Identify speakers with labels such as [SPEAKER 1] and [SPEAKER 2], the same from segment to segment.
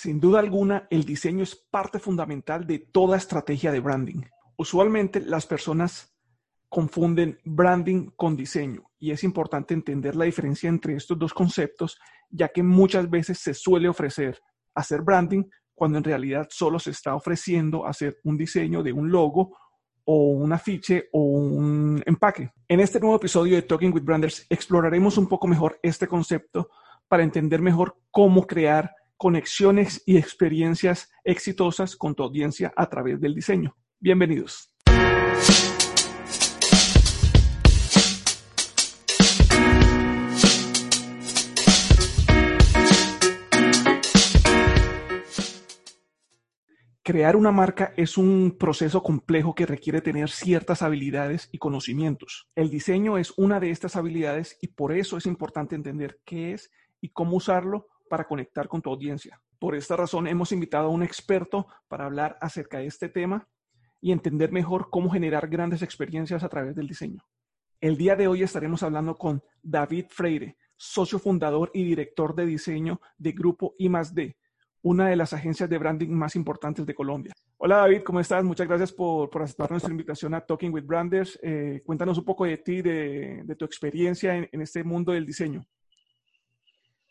[SPEAKER 1] Sin duda alguna, el diseño es parte fundamental de toda estrategia de branding. Usualmente las personas confunden branding con diseño y es importante entender la diferencia entre estos dos conceptos, ya que muchas veces se suele ofrecer hacer branding cuando en realidad solo se está ofreciendo hacer un diseño de un logo o un afiche o un empaque. En este nuevo episodio de Talking with Branders exploraremos un poco mejor este concepto para entender mejor cómo crear conexiones y experiencias exitosas con tu audiencia a través del diseño. Bienvenidos. Crear una marca es un proceso complejo que requiere tener ciertas habilidades y conocimientos. El diseño es una de estas habilidades y por eso es importante entender qué es y cómo usarlo para conectar con tu audiencia. Por esta razón hemos invitado a un experto para hablar acerca de este tema y entender mejor cómo generar grandes experiencias a través del diseño. El día de hoy estaremos hablando con David Freire, socio fundador y director de diseño de Grupo I+D, una de las agencias de branding más importantes de Colombia. Hola David, ¿cómo estás? Muchas gracias por, aceptar nuestra invitación a Talking with Branders. Eh, cuéntanos un poco de ti, de, de tu experiencia en, en, este mundo del diseño.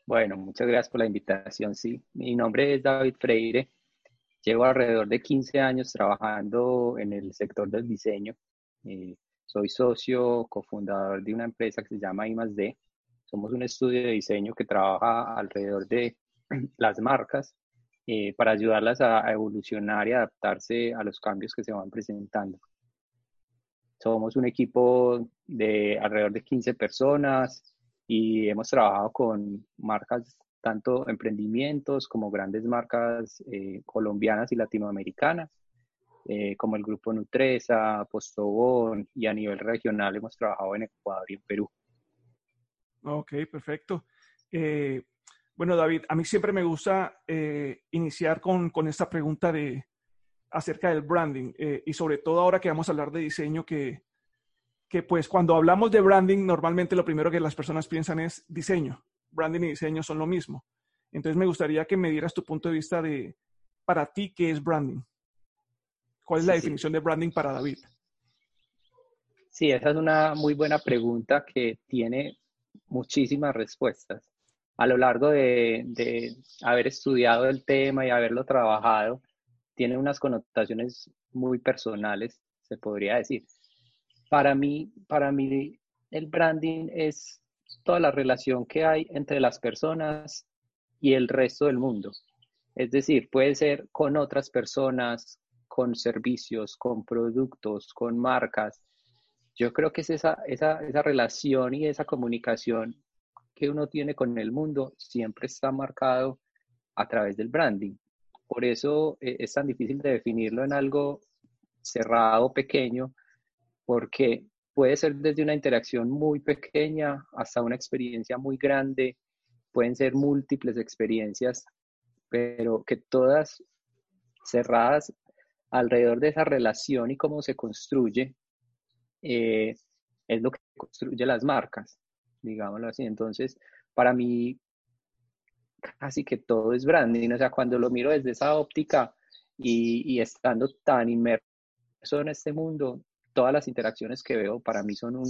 [SPEAKER 2] Bueno, muchas gracias por la invitación. Sí, mi nombre es David Freire. Llevo alrededor de 15 años trabajando en el sector del diseño. Eh, soy socio, cofundador de una empresa que se llama I+D. Somos un estudio de diseño que trabaja alrededor de las marcas eh, para ayudarlas a, evolucionar y adaptarse a los cambios que se van presentando. Somos un equipo de alrededor de 15 personas y hemos trabajado con marcas, tanto emprendimientos como grandes marcas eh, colombianas y latinoamericanas, eh, como el grupo Nutresa, Postobón y a nivel regional hemos trabajado en Ecuador y en Perú.
[SPEAKER 1] Ok, perfecto. Bueno, David, a mí siempre me gusta eh, iniciar con, esta pregunta de acerca del branding eh, y sobre todo ahora que vamos a hablar de diseño, que, que pues cuando hablamos de branding normalmente lo primero que las personas piensan es diseño. Branding y diseño son lo mismo. Entonces me gustaría que me dieras tu punto de vista de para ti qué es branding. ¿Cuál es la definición de branding para David?
[SPEAKER 2] Sí, esa es una muy buena pregunta que tiene muchísimas respuestas a lo largo de, haber estudiado el tema y haberlo trabajado, tiene unas connotaciones muy personales, se podría decir. Para mí, para mí el branding es toda la relación que hay entre las personas y el resto del mundo. Es decir, puede ser con otras personas, con servicios, con productos, con marcas. Yo creo que es esa, esa, esa relación y esa comunicación que uno tiene con el mundo siempre está marcado a través del branding. Por eso eh, es tan difícil de definirlo en algo cerrado, pequeño, porque puede ser desde una interacción muy pequeña hasta una experiencia muy grande, pueden ser múltiples experiencias, pero que todas cerradas alrededor de esa relación y cómo se construye, eh, es lo que construye las marcas digámoslo así. Entonces, para mí, casi que todo es branding. O sea, cuando lo miro desde esa óptica y, estando tan inmerso en este mundo, todas las interacciones que veo para mí son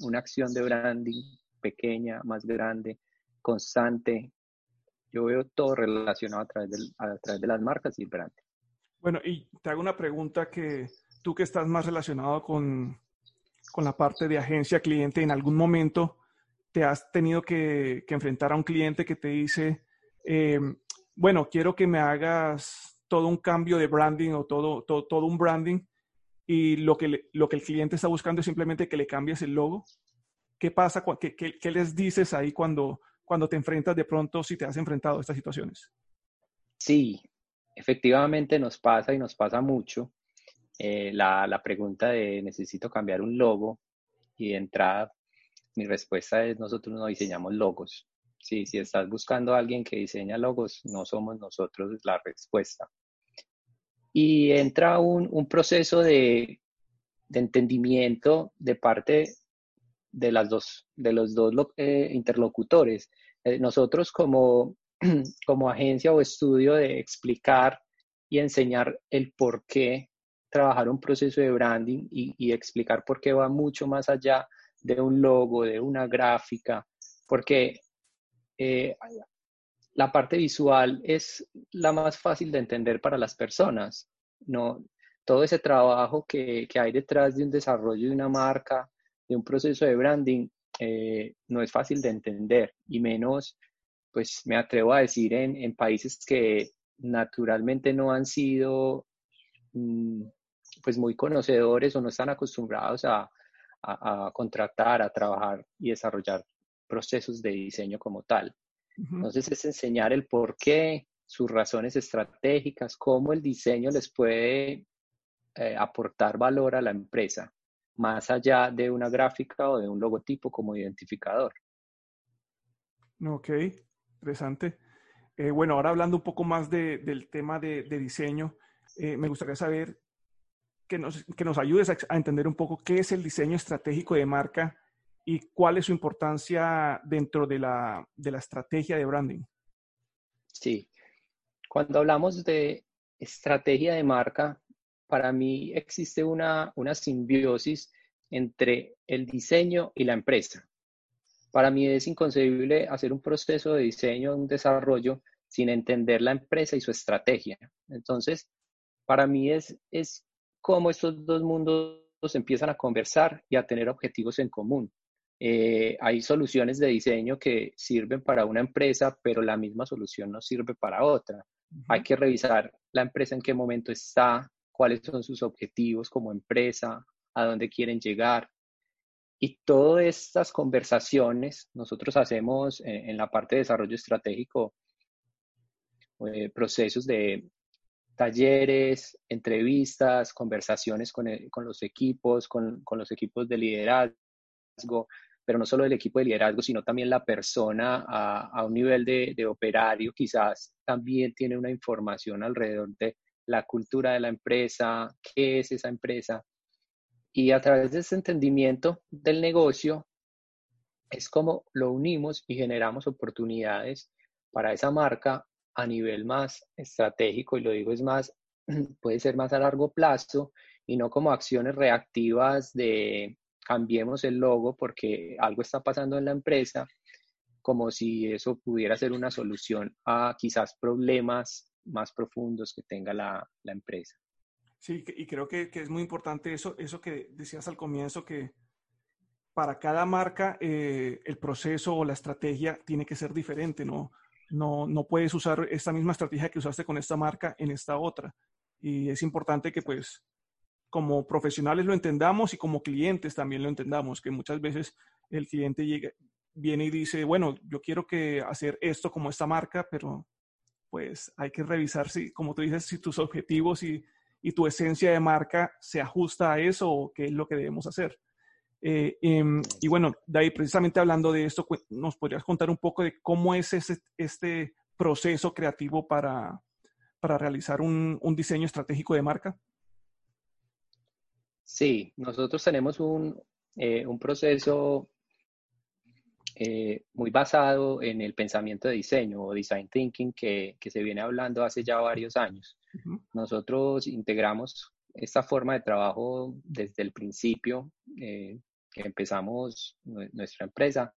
[SPEAKER 2] una acción de branding pequeña, más grande, constante. Yo veo todo relacionado a través, de las marcas y el branding.
[SPEAKER 1] Bueno, y te hago una pregunta que tú que estás más relacionado con, la parte de agencia cliente, en algún momento te has tenido que, enfrentar a un cliente que te dice, eh, bueno, quiero que me hagas todo un cambio de branding o todo, un branding y lo que, lo que el cliente está buscando es simplemente que le cambies el logo. ¿Qué pasa? ¿Qué, qué, les dices ahí cuando, cuando te enfrentas de pronto, si te has enfrentado a estas situaciones?
[SPEAKER 2] Sí, efectivamente nos pasa y nos pasa mucho. Eh, la, la, pregunta de necesito cambiar un logo y de entrada mi respuesta es nosotros no diseñamos logos. si estás buscando a alguien que diseña logos, no somos nosotros la respuesta. Y entra un, proceso de, entendimiento de parte de, las dos, de los dos eh, interlocutores. Eh, nosotros como, como agencia o estudio de explicar y enseñar el por qué trabajar un proceso de branding y, explicar por qué va mucho más allá de un logo, de una gráfica, porque eh, la parte visual es la más fácil de entender para las personas. No, todo ese trabajo que, hay detrás de un desarrollo de una marca, de un proceso de branding, eh, no es fácil de entender y menos, pues me atrevo a decir, en, países que naturalmente no han sido mm, pues muy conocedores o no están acostumbrados a, contratar, a trabajar y desarrollar procesos de diseño como tal. Entonces es enseñar el por qué, sus razones estratégicas, cómo el diseño les puede eh, aportar valor a la empresa, más allá de una gráfica o de un logotipo como identificador.
[SPEAKER 1] Ok, interesante. Eh, bueno, ahora hablando un poco más del tema de, diseño, eh, me gustaría saber que nos, que nos ayudes a, entender un poco qué es el diseño estratégico de marca y cuál es su importancia dentro de la, de la estrategia de branding.
[SPEAKER 2] Sí, cuando hablamos de estrategia de marca, para mí existe una, una simbiosis entre el diseño y la empresa. Para mí es inconcebible hacer un proceso de diseño, un desarrollo, sin entender la empresa y su estrategia. Entonces, para mí es, es cómo estos dos mundos empiezan a conversar y a tener objetivos en común. Eh, hay soluciones de diseño que sirven para una empresa, pero la misma solución no sirve para otra. Hay que revisar la empresa en qué momento está, cuáles son sus objetivos como empresa, a dónde quieren llegar. Y todas estas conversaciones nosotros hacemos en, la parte de desarrollo estratégico, eh, procesos de talleres, entrevistas, conversaciones con, los equipos, con, los equipos de liderazgo, pero no solo el equipo de liderazgo, sino también la persona a, un nivel de, de, operario, quizás también tiene una información alrededor de la cultura de la empresa, qué es esa empresa. Y a través de ese entendimiento del negocio, es como lo unimos y generamos oportunidades para esa marca a nivel más estratégico, y lo digo es más, puede ser más a largo plazo y no como acciones reactivas de cambiemos el logo porque algo está pasando en la empresa, como si eso pudiera ser una solución a quizás problemas más profundos que tenga la, empresa.
[SPEAKER 1] Sí, y creo que, es muy importante eso, eso que decías al comienzo, que para cada marca eh, el proceso o la estrategia tiene que ser diferente, ¿no? no, no puedes usar esta misma estrategia que usaste con esta marca en esta otra. Y es importante que pues como profesionales lo entendamos y como clientes también lo entendamos, que muchas veces el cliente llega, viene y dice, bueno, yo quiero que hacer esto como esta marca, pero pues hay que revisar si, como tú dices, si tus objetivos y, y tu esencia de marca se ajusta a eso o qué es lo que debemos hacer. Eh, em, y bueno, David, precisamente hablando de esto, ¿nos podrías contar un poco de cómo es este proceso creativo para, para realizar un, diseño estratégico de marca?
[SPEAKER 2] Sí, nosotros tenemos un, eh, proceso eh, muy basado en el pensamiento de diseño o design thinking que, se viene hablando hace ya varios años. Nosotros integramos esta forma de trabajo desde el principio que empezamos nuestra empresa.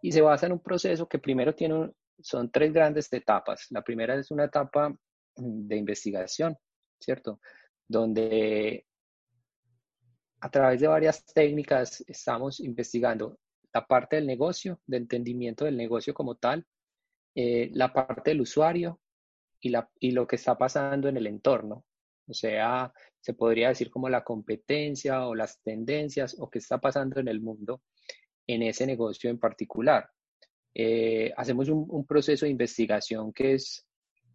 [SPEAKER 2] Y se basa en un proceso que primero tiene, son tres grandes etapas. La primera es una etapa de investigación, ¿cierto? Donde a través de varias técnicas estamos investigando la parte del negocio, de entendimiento del negocio como tal, eh, la parte del usuario y, la, y lo que está pasando en el entorno. O sea, se podría decir como la competencia o las tendencias o qué está pasando en el mundo en ese negocio en particular. Eh, hacemos un, proceso de investigación que es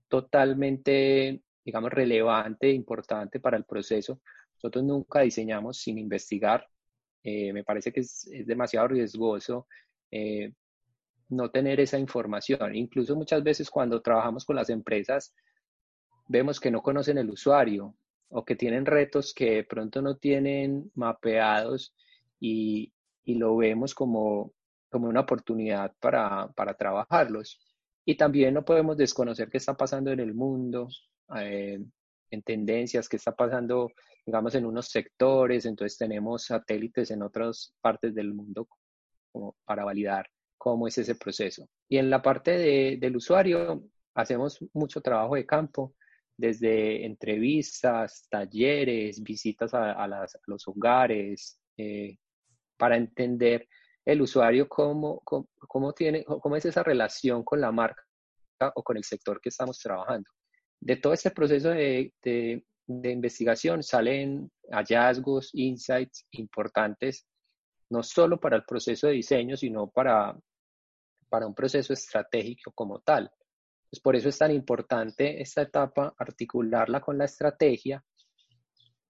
[SPEAKER 2] totalmente, digamos, relevante e importante para el proceso. Nosotros nunca diseñamos sin investigar. Eh, me parece que es, demasiado riesgoso eh, no tener esa información. Incluso muchas veces cuando trabajamos con las empresas, vemos que no conocen el usuario o que tienen retos que de pronto no tienen mapeados y, lo vemos como, como una oportunidad para, trabajarlos. Y también no podemos desconocer qué está pasando en el mundo, eh, en tendencias, qué está pasando, digamos, en unos sectores. Entonces tenemos satélites en otras partes del mundo como para validar cómo es ese proceso. Y en la parte de, del usuario, hacemos mucho trabajo de campo, desde entrevistas, talleres, visitas a, los hogares, eh, para entender el usuario cómo, cómo, tiene, cómo es esa relación con la marca o con el sector que estamos trabajando. De todo este proceso de, de, investigación salen hallazgos, insights importantes, no solo para el proceso de diseño, sino para, para un proceso estratégico como tal. Pues por eso es tan importante esta etapa, articularla con la estrategia,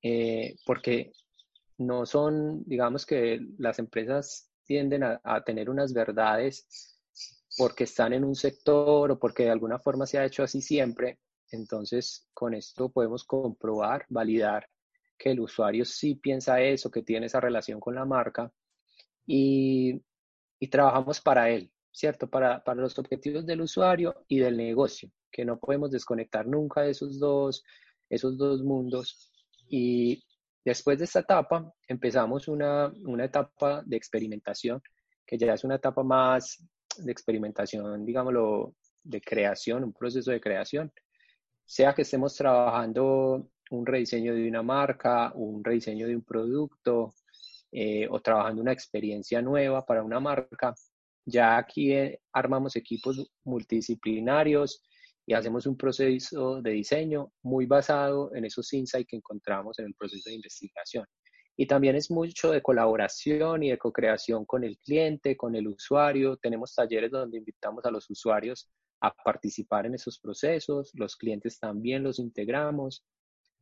[SPEAKER 2] eh, porque no son, digamos que las empresas tienden a, tener unas verdades porque están en un sector o porque de alguna forma se ha hecho así siempre. Entonces, con esto podemos comprobar, validar que el usuario sí piensa eso, que tiene esa relación con la marca y trabajamos para él. ¿cierto? Para, los objetivos del usuario y del negocio, que no podemos desconectar nunca de esos dos, esos dos mundos. Y después de esta etapa empezamos una, una etapa de experimentación, que ya es una etapa más de experimentación, digámoslo, de creación, un proceso de creación, sea que estemos trabajando un rediseño de una marca, un rediseño de un producto eh, o trabajando una experiencia nueva para una marca, ya aquí eh, armamos equipos multidisciplinarios y hacemos un proceso de diseño muy basado en esos insights que encontramos en el proceso de investigación. Y también es mucho de colaboración y de co-creación con el cliente, con el usuario. Tenemos talleres donde invitamos a los usuarios a participar en esos procesos. Los clientes también los integramos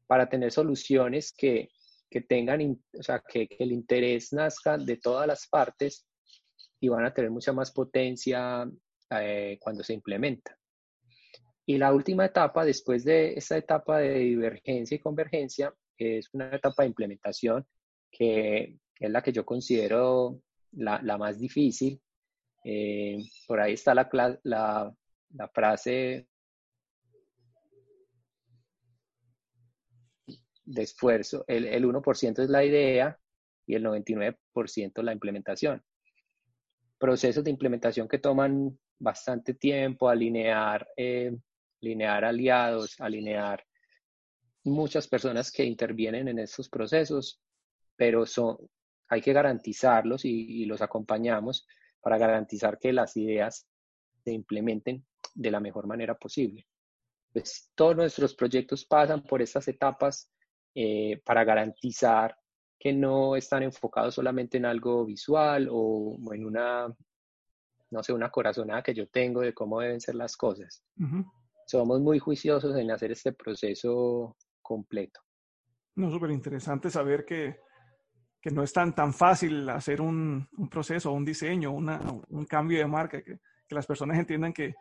[SPEAKER 2] para tener soluciones que, que tengan, o sea, que, el interés nazca de todas las partes y van a tener mucha más potencia eh, cuando se implementa. Y la última etapa, después de esta etapa de divergencia y convergencia, es una etapa de implementación que es la que yo considero la, la más difícil. Eh, por ahí está la, la frase de esfuerzo. El, el 1% es la idea y el 99% la implementación procesos de implementación que toman bastante tiempo, alinear, eh, alinear aliados, alinear muchas personas que intervienen en estos procesos, pero son, hay que garantizarlos y, los acompañamos para garantizar que las ideas se implementen de la mejor manera posible. Pues, todos nuestros proyectos pasan por estas etapas eh, para garantizar que no están enfocados solamente en algo visual o, en una, no sé, una corazonada que yo tengo de cómo deben ser las cosas. Somos muy juiciosos en hacer este proceso completo.
[SPEAKER 1] No, súper interesante saber que, que, no es tan, tan fácil hacer un, un proceso, un diseño, una, un cambio de marca, que, que las personas entiendan que,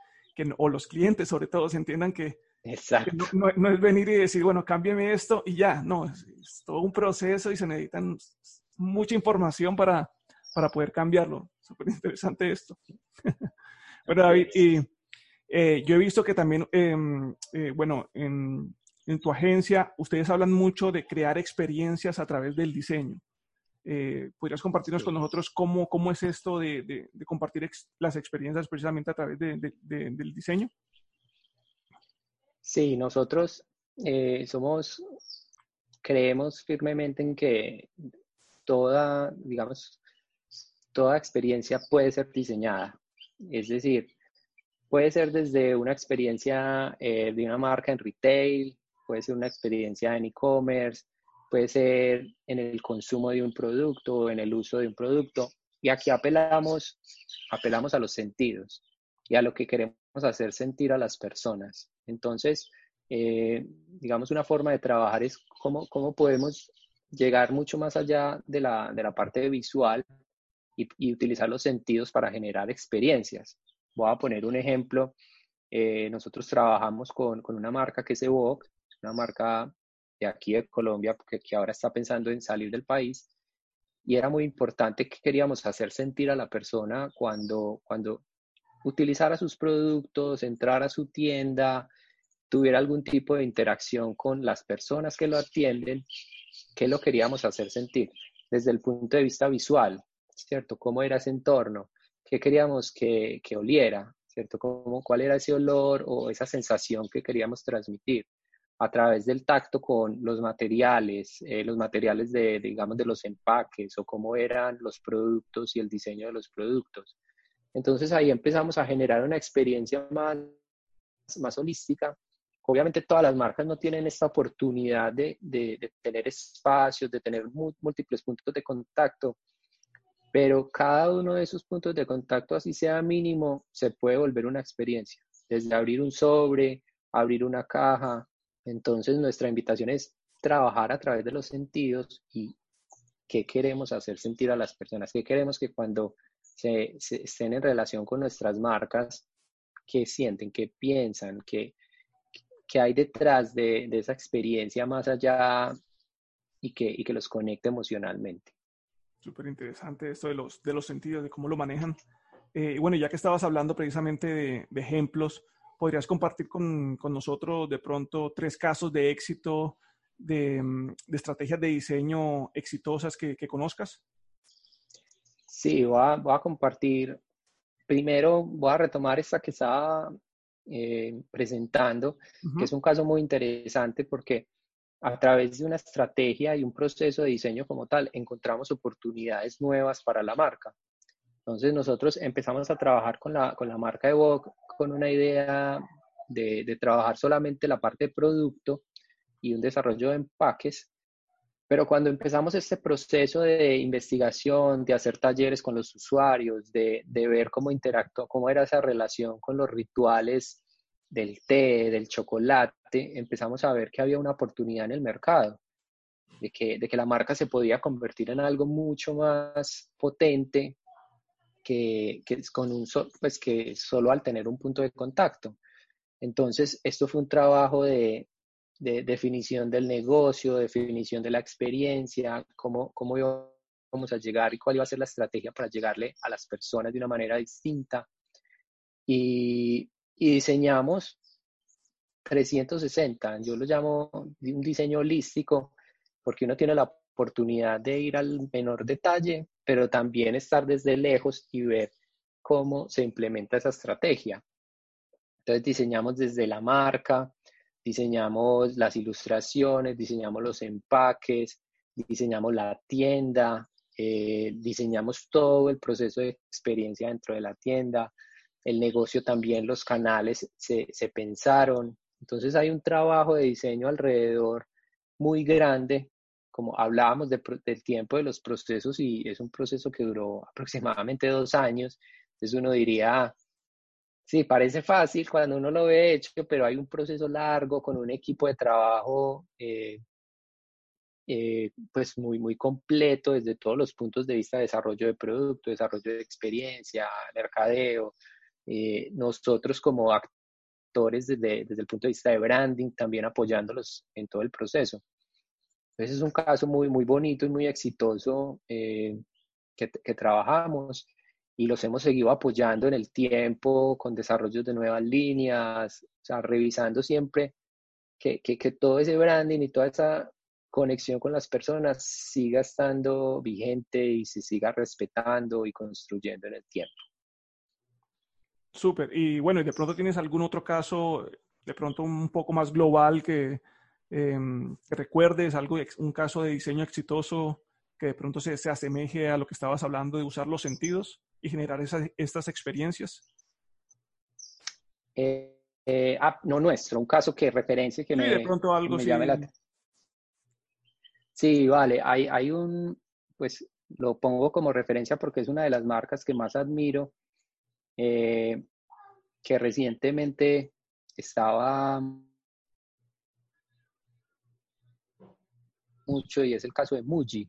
[SPEAKER 1] que, o los clientes sobre todo, se entiendan que,
[SPEAKER 2] Exacto.
[SPEAKER 1] No, es venir y decir, bueno, cámbiame esto y ya, no, es, todo un proceso y se necesitan mucha información para, para poder cambiarlo. Súper interesante esto. bueno, David, y eh, yo he visto que también, em, eh, bueno, en, en, tu agencia ustedes hablan mucho de crear experiencias a través del diseño. Eh, ¿Podrías compartirnos con nosotros cómo, cómo es esto de, de, compartir las experiencias precisamente a través del diseño?
[SPEAKER 2] Sí, nosotros eh, somos, creemos firmemente en que toda, digamos, toda experiencia puede ser diseñada. Es decir, puede ser desde una experiencia eh, de una marca en retail, puede ser una experiencia en e-commerce, puede ser en el consumo de un producto o en el uso de un producto. Y aquí apelamos, apelamos a los sentidos y a lo que queremos hacer sentir a las personas. Entonces, eh, digamos, una forma de trabajar es cómo, cómo podemos llegar mucho más allá de la, de la parte visual y, utilizar los sentidos para generar experiencias. Voy a poner un ejemplo. Eh, nosotros trabajamos con, con, una marca que es Evoque, una marca de aquí de Colombia, que, que ahora está pensando en salir del país. Y era muy importante que queríamos hacer sentir a la persona cuando, cuando utilizara sus productos, entrara a su tienda, tuviera algún tipo de interacción con las personas que lo atienden, ¿qué lo queríamos hacer sentir? Desde el punto de vista visual, ¿cierto? ¿Cómo era ese entorno? ¿Qué queríamos que, que oliera? ¿Cierto? ¿Cómo, ¿Cuál era ese olor o esa sensación que queríamos transmitir? A través del tacto con los materiales, eh, los materiales de, digamos, de los empaques o cómo eran los productos y el diseño de los productos. Entonces ahí empezamos a generar una experiencia más, más holística. Obviamente todas las marcas no tienen esta oportunidad de, de, tener espacios, de tener múltiples puntos de contacto, pero cada uno de esos puntos de contacto, así sea mínimo, se puede volver una experiencia. Desde abrir un sobre, abrir una caja, entonces, nuestra invitación es trabajar a través de los sentidos y qué queremos hacer sentir a las personas, qué queremos que cuando se, estén en relación con nuestras marcas, qué sienten, qué piensan, qué, qué hay detrás de, esa experiencia más allá y que, y que los conecte emocionalmente.
[SPEAKER 1] Súper interesante esto de los, de los sentidos, de cómo lo manejan. Eh, bueno, ya que estabas hablando precisamente de, de ejemplos, ¿Podrías compartir con, con, nosotros de pronto tres casos de éxito de, mm, de estrategias de diseño exitosas que, que conozcas?
[SPEAKER 2] Sí, voy a, voy a, compartir. Primero voy a retomar esta que estaba eh, presentando, que es un caso muy interesante porque a través de una estrategia y un proceso de diseño como tal, encontramos oportunidades nuevas para la marca. Entonces nosotros empezamos a trabajar con la, con la marca de Vogue con una idea de, de, trabajar solamente la parte de producto y un desarrollo de empaques, pero cuando empezamos este proceso de investigación, de hacer talleres con los usuarios, de, de ver cómo interactuó, cómo era esa relación con los rituales del té, del chocolate, empezamos a ver que había una oportunidad en el mercado, de que, de que la marca se podía convertir en algo mucho más potente que, que, con un pues que solo al tener un punto de contacto. Entonces, esto fue un trabajo de, de definición del negocio, definición de la experiencia, cómo, cómo íbamos a llegar y cuál iba a ser la estrategia para llegarle a las personas de una manera distinta. Y, y diseñamos 360, yo lo llamo un diseño holístico, porque uno tiene la oportunidad de ir al menor detalle, pero también estar desde lejos y ver cómo se implementa esa estrategia. Entonces diseñamos desde la marca, diseñamos las ilustraciones, diseñamos los empaques, diseñamos la tienda, eh, diseñamos todo el proceso de experiencia dentro de la tienda, el negocio también, los canales se, se pensaron. Entonces hay un trabajo de diseño alrededor muy grande como hablábamos del tiempo de los procesos y es un proceso que duró aproximadamente dos años, entonces uno diría, sí, parece fácil cuando uno lo ve hecho, pero hay un proceso largo con un equipo de trabajo eh, eh, pues muy, muy completo desde todos los puntos de vista de desarrollo de producto, desarrollo de experiencia, mercadeo. Eh, nosotros como actores desde, desde el punto de vista de branding, también apoyándolos en todo el proceso. Ese es un caso muy, muy bonito y muy exitoso eh, que, trabajamos y los hemos seguido apoyando en el tiempo con desarrollos de nuevas líneas, o revisando siempre que, que, que todo ese branding y toda esa conexión con las personas siga estando vigente y se siga respetando y construyendo en el tiempo.
[SPEAKER 1] Súper. Y bueno, ¿y de pronto tienes algún otro caso, de pronto un poco más global que, Em, que recuerdes algo, un caso de diseño exitoso que de pronto se, se asemeje a lo que estabas hablando de usar los sentidos y generar esas, estas experiencias?
[SPEAKER 2] Eh, eh, ah, no nuestro, un caso que referencia que
[SPEAKER 1] sí,
[SPEAKER 2] me,
[SPEAKER 1] de pronto algo
[SPEAKER 2] me
[SPEAKER 1] sí.
[SPEAKER 2] llame la Sí, vale, hay, hay un, pues lo pongo como referencia porque es una de las marcas que más admiro, eh, que recientemente estaba mucho y es el caso de Muji.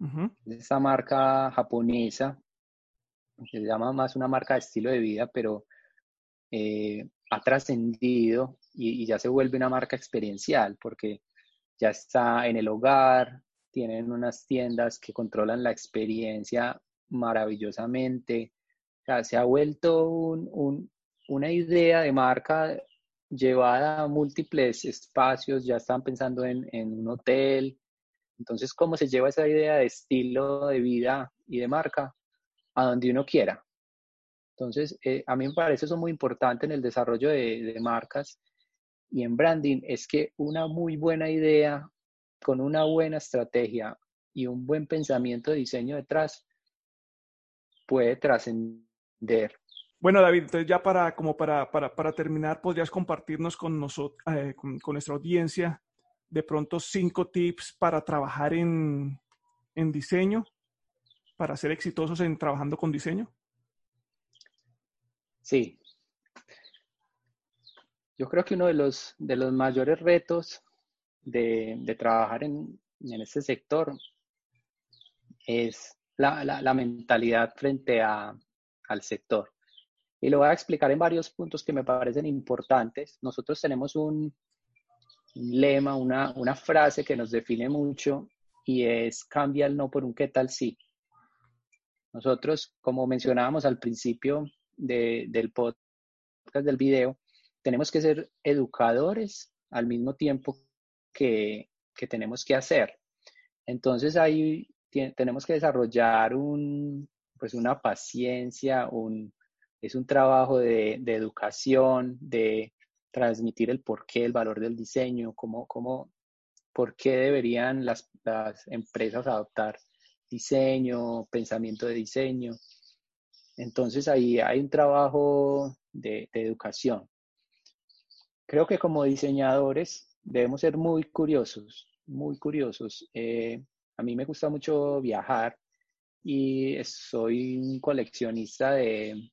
[SPEAKER 2] Uh Esta marca japonesa, se llama más una marca de estilo de vida, pero eh, ha trascendido y, y, ya se vuelve una marca experiencial porque ya está en el hogar, tienen unas tiendas que controlan la experiencia maravillosamente, sea, se ha vuelto una idea de marca llevada a múltiples espacios, ya están pensando en, en un hotel. Entonces, ¿cómo se lleva esa idea de estilo de vida y de marca a donde uno quiera? Entonces, eh, a mí me parece eso muy importante en el desarrollo de, marcas y en branding, es que una muy buena idea con una buena estrategia y un buen pensamiento de diseño detrás puede trascender.
[SPEAKER 1] Bueno, David, entonces ya para, como para, para, terminar, ¿podrías compartirnos con, nosotros, eh, con, nuestra audiencia de pronto cinco tips para trabajar en, en diseño, para ser exitosos en trabajando con diseño?
[SPEAKER 2] Sí. Yo creo que uno de los, de los mayores retos de, trabajar en, en, este sector es la, mentalidad frente a, al sector. Y lo voy a explicar en varios puntos que me parecen importantes. Nosotros tenemos un, lema, una, una, frase que nos define mucho y es cambia el no por un qué tal sí. Nosotros, como mencionábamos al principio, del podcast, del video, tenemos que ser educadores al mismo tiempo que, tenemos que hacer. Entonces ahí tenemos que desarrollar un, pues una paciencia, un, es un trabajo de, educación, de transmitir el porqué, el valor del diseño, cómo, cómo, por qué deberían las, las empresas adoptar diseño, pensamiento de diseño. Entonces ahí hay un trabajo de, educación. Creo que como diseñadores debemos ser muy curiosos, muy curiosos. Eh, a mí me gusta mucho viajar y soy un coleccionista de,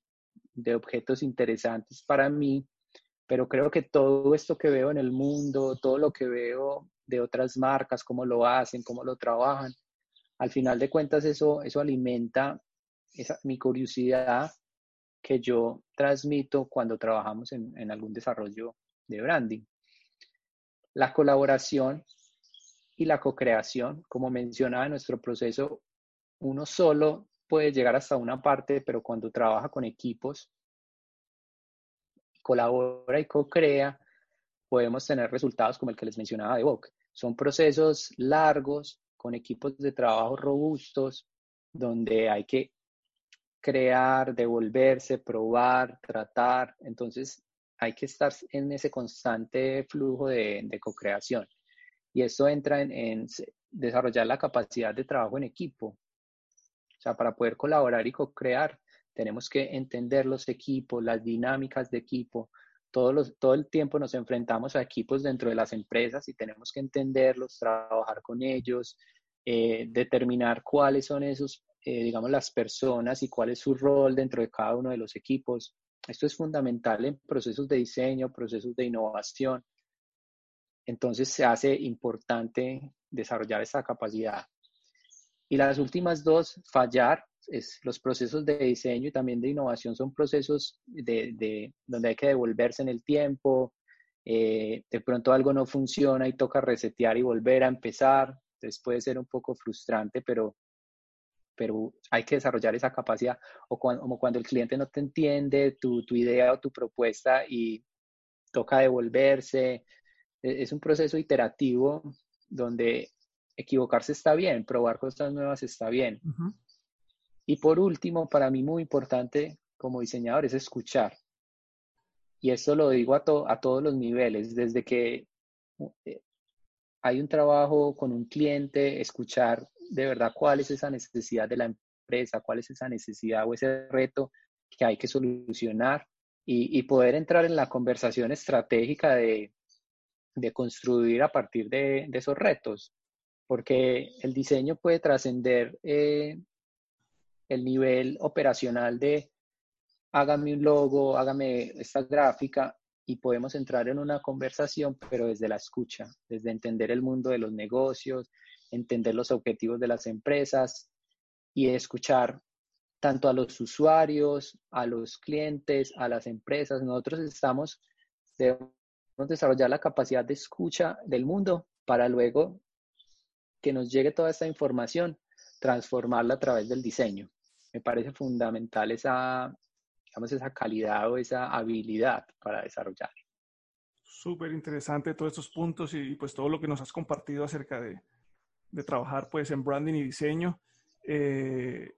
[SPEAKER 2] de objetos interesantes para mí, pero creo que todo esto que veo en el mundo, todo lo que veo de otras marcas, cómo lo hacen, cómo lo trabajan, al final de cuentas eso, eso alimenta esa, mi curiosidad que yo transmito cuando trabajamos en, algún desarrollo de branding. La colaboración y la co-creación, como mencionaba en nuestro proceso, uno solo puede llegar hasta una parte, pero cuando trabaja con equipos, colabora y co-crea, podemos tener resultados como el que les mencionaba de Vogue. Son procesos largos, con equipos de trabajo robustos, donde hay que crear, devolverse, probar, tratar. Entonces, hay que estar en ese constante flujo de, de co-creación. Y eso entra en, desarrollar la capacidad de trabajo en equipo. O sea, para poder colaborar y co-crear, tenemos que entender los equipos, las dinámicas de equipo. Todos todo el tiempo nos enfrentamos a equipos dentro de las empresas y tenemos que entenderlos, trabajar con ellos, eh, determinar cuáles son esos eh, digamos, las personas y cuál es su rol dentro de cada uno de los equipos. Esto es fundamental en procesos de diseño, procesos de innovación. Entonces se hace importante desarrollar esa capacidad. Y las últimas dos, fallar, es los procesos de diseño y también de innovación son procesos de, donde hay que devolverse en el tiempo, eh, de pronto algo no funciona y toca resetear y volver a empezar. Entonces puede ser un poco frustrante, pero pero hay que desarrollar esa capacidad, o cuando, como cuando el cliente no te entiende tu, tu idea o tu propuesta y toca devolverse. E, es un proceso iterativo donde equivocarse está bien, probar cosas nuevas está bien. Y por último, para mí muy importante como diseñador es escuchar. Y esto lo digo a, a todos los niveles, desde que eh, hay un trabajo con un cliente, escuchar de verdad cuál es esa necesidad de la empresa, cuál es esa necesidad o ese reto que hay que solucionar y, poder entrar en la conversación estratégica de, construir a partir de, esos retos, porque el diseño puede trascender eh, el nivel operacional de hágame un logo, hágame esta gráfica y podemos entrar en una conversación, pero desde la escucha, desde entender el mundo de los negocios, entender los objetivos de las empresas y escuchar tanto a los usuarios, a los clientes, a las empresas. Nosotros estamos, debemos desarrollar la capacidad de escucha del mundo para luego que nos llegue toda esta información, transformarla a través del diseño. Me parece fundamental esa, digamos, esa calidad o esa habilidad para desarrollar.
[SPEAKER 1] Súper interesante todos estos puntos y pues todo lo que nos has compartido acerca de, de trabajar pues en branding y diseño. Eh,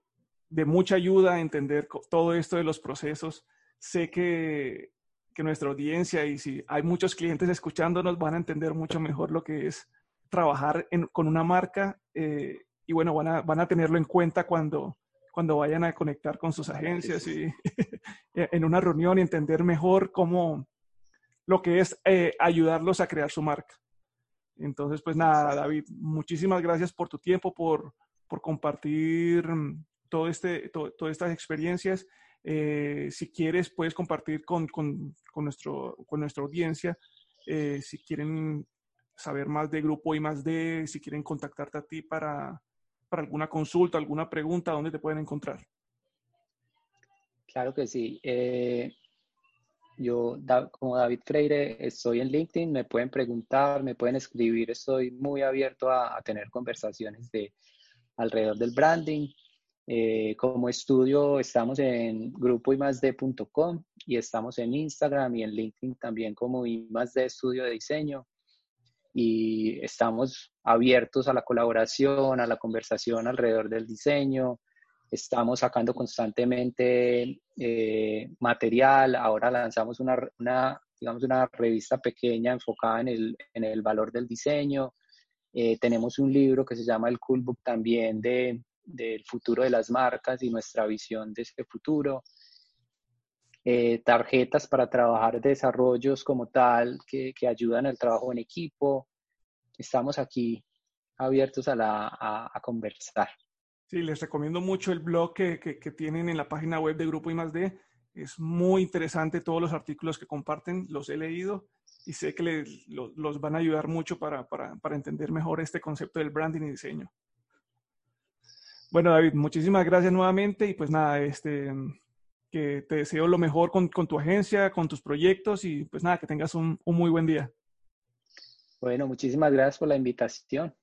[SPEAKER 1] de mucha ayuda a entender todo esto de los procesos. Sé que, que, nuestra audiencia y si hay muchos clientes escuchándonos van a entender mucho mejor lo que es trabajar con una marca eh, y bueno, van a, van a tenerlo en cuenta cuando, cuando vayan a conectar con sus agencias y en una reunión y entender mejor cómo lo que es eh, ayudarlos a crear su marca. Entonces, pues nada, David, muchísimas gracias por tu tiempo, por, por compartir mm, todo este, todas estas experiencias. Eh, si quieres, puedes compartir con, con, con, nuestro, con nuestra audiencia. Eh, si quieren saber más de Grupo y más de, si quieren contactarte a ti para, para alguna consulta, alguna pregunta, ¿dónde te pueden encontrar?
[SPEAKER 2] Claro que sí. Eh, yo, como David Freire, estoy en LinkedIn, me pueden preguntar, me pueden escribir, estoy muy abierto a, tener conversaciones de alrededor del branding. Eh, como estudio estamos en grupo y estamos en Instagram y en LinkedIn también como I Estudio de Diseño y estamos abiertos a la colaboración, a la conversación alrededor del diseño. Estamos sacando constantemente eh, material. Ahora lanzamos una, digamos, una revista pequeña enfocada en el, en el valor del diseño. Eh, tenemos un libro que se llama El Cool Book también de, del futuro de las marcas y nuestra visión de ese futuro. Eh, tarjetas para trabajar desarrollos como tal que, que, ayudan al trabajo en equipo. Estamos aquí abiertos a, la, conversar.
[SPEAKER 1] Sí, les recomiendo mucho el blog que, que, tienen en la página web de Grupo I+D. Es muy interesante todos los artículos que comparten, los he leído y sé que les, los van a ayudar mucho para, para, para entender mejor este concepto del branding y diseño. Bueno, David, muchísimas gracias nuevamente y pues nada, este, que te deseo lo mejor con, con tu agencia, con tus proyectos y pues nada, que tengas un, un muy buen día.
[SPEAKER 2] Bueno, muchísimas gracias por la invitación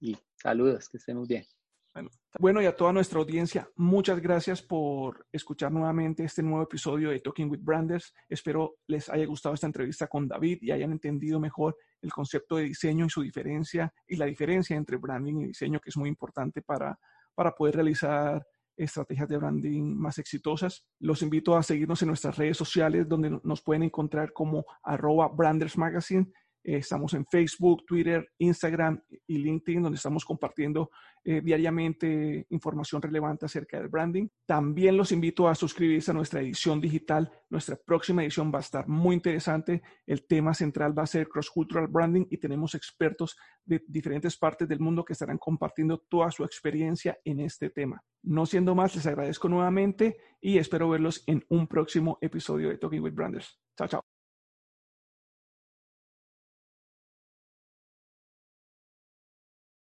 [SPEAKER 2] y saludos, que estén muy bien.
[SPEAKER 1] Bueno, bueno, y a toda nuestra audiencia, muchas gracias por escuchar nuevamente este nuevo episodio de Talking with Branders. Espero les haya gustado esta entrevista con David y hayan entendido mejor el concepto de diseño y su diferencia y la diferencia entre branding y diseño, que es muy importante para para poder realizar estrategias de branding más exitosas. Los invito a seguirnos en nuestras redes sociales donde nos pueden encontrar como arroba Branders Magazine eh, estamos en Facebook, Twitter, Instagram y LinkedIn, donde estamos compartiendo eh, diariamente información relevante acerca del branding. También los invito a suscribirse a nuestra edición digital. Nuestra próxima edición va a estar muy interesante. El tema central va a ser Cross Cultural Branding y tenemos expertos de diferentes partes del mundo que estarán compartiendo toda su experiencia en este tema. No siendo más, les agradezco nuevamente y espero verlos en un próximo episodio de Talking with Branders. Chao, chao.